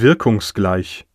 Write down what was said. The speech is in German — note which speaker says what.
Speaker 1: wirkungsgleich.